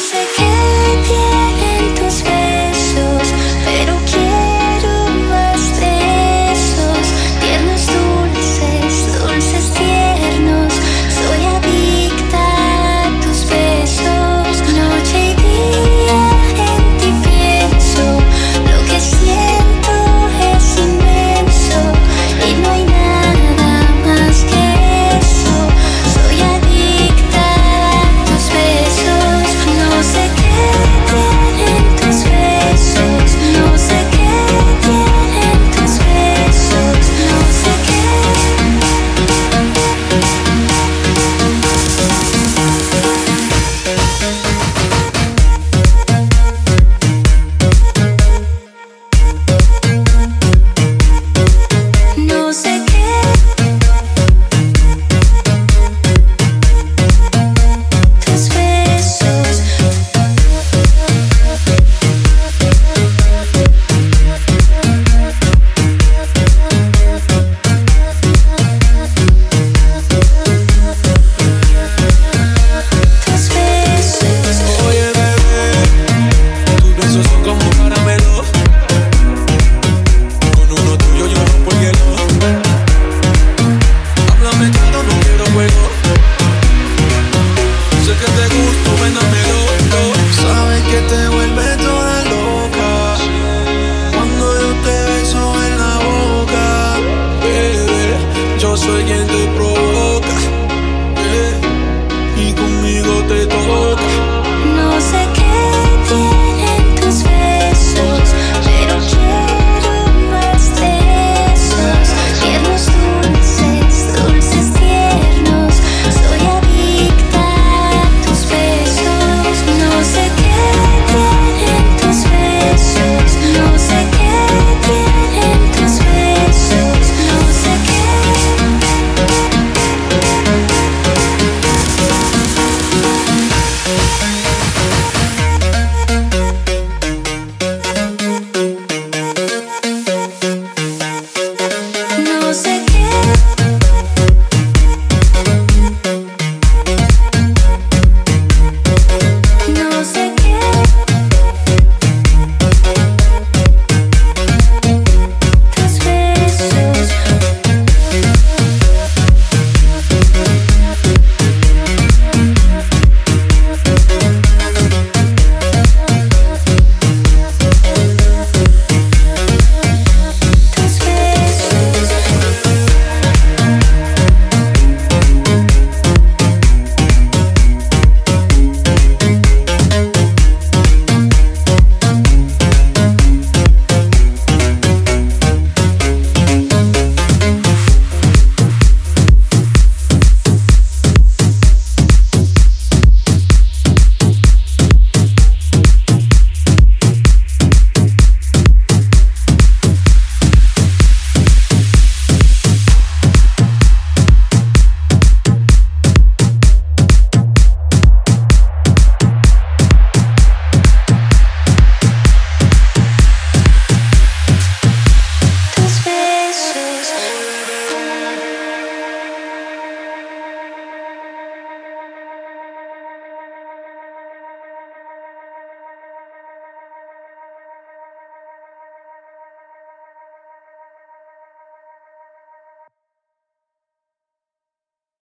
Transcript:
soy quien te provoca. again.